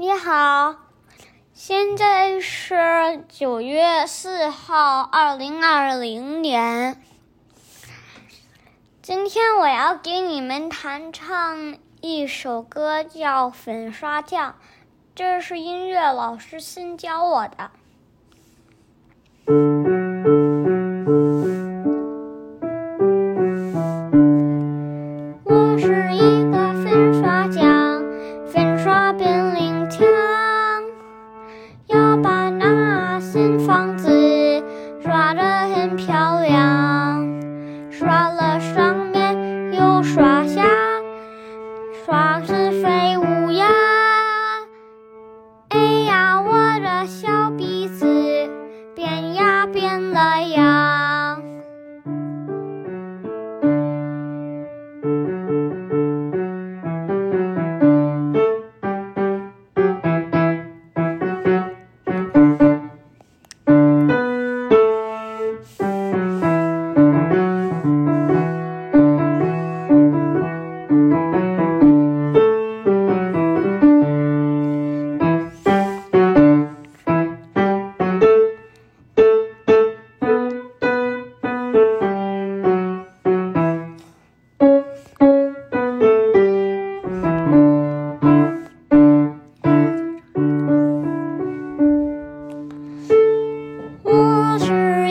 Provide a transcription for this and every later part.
你好，现在是九月四号，二零二零年。今天我要给你们弹唱一首歌，叫《粉刷匠》，这是音乐老师新教我的。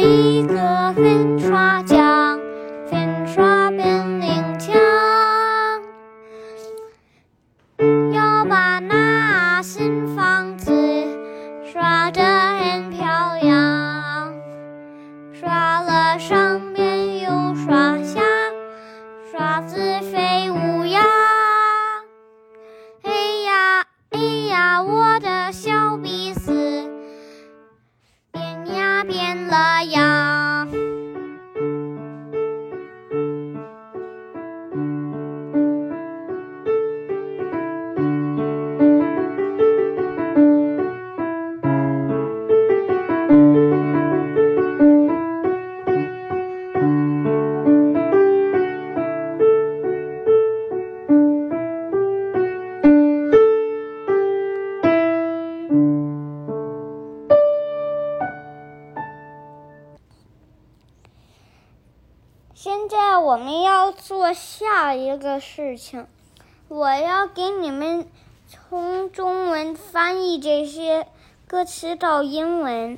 一个人。呀现在我们要做下一个事情，我要给你们从中文翻译这些歌词到英文。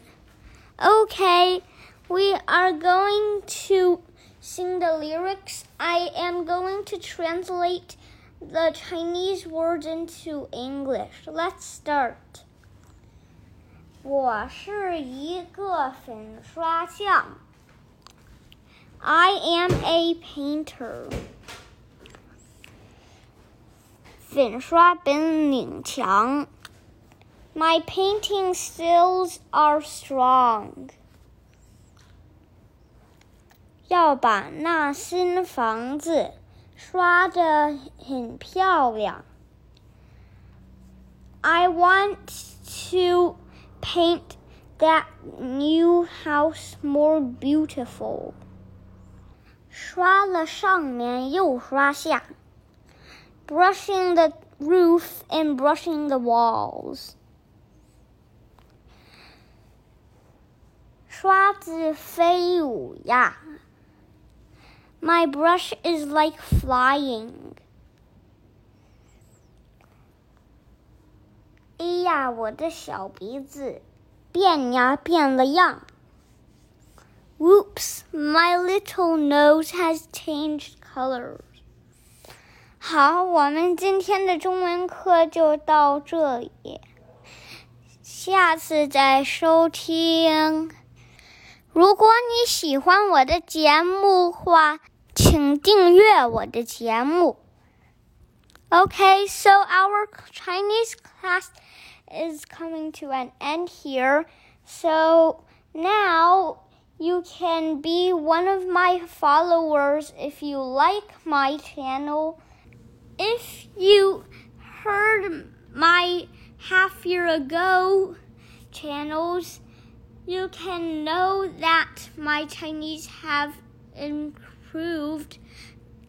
Okay, we are going to sing the lyrics. I am going to translate the Chinese words into English. Let's start. 我是一个粉刷匠。I am a painter. 粉刷本领强。My painting skills are strong. 要把那新房子刷得很漂亮。I want to paint that new house more beautiful. 刷了上面又刷下，brushing the roof and brushing the walls。刷子飞舞呀，My brush is like flying。哎呀，我的小鼻子变呀变了样。 Whoops, my little nose has changed colors. 好，我们今天的中文课就到这里，下次再收听。如果你喜欢我的节目话，请订阅我的节目。Okay, so our Chinese class is coming to an end here. So now you can be one of my followers if you like my channel. If you heard my half year ago channels, you can know that my Chinese have improved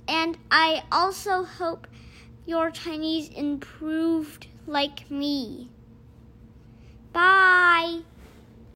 and I also hope your Chinese improved like me.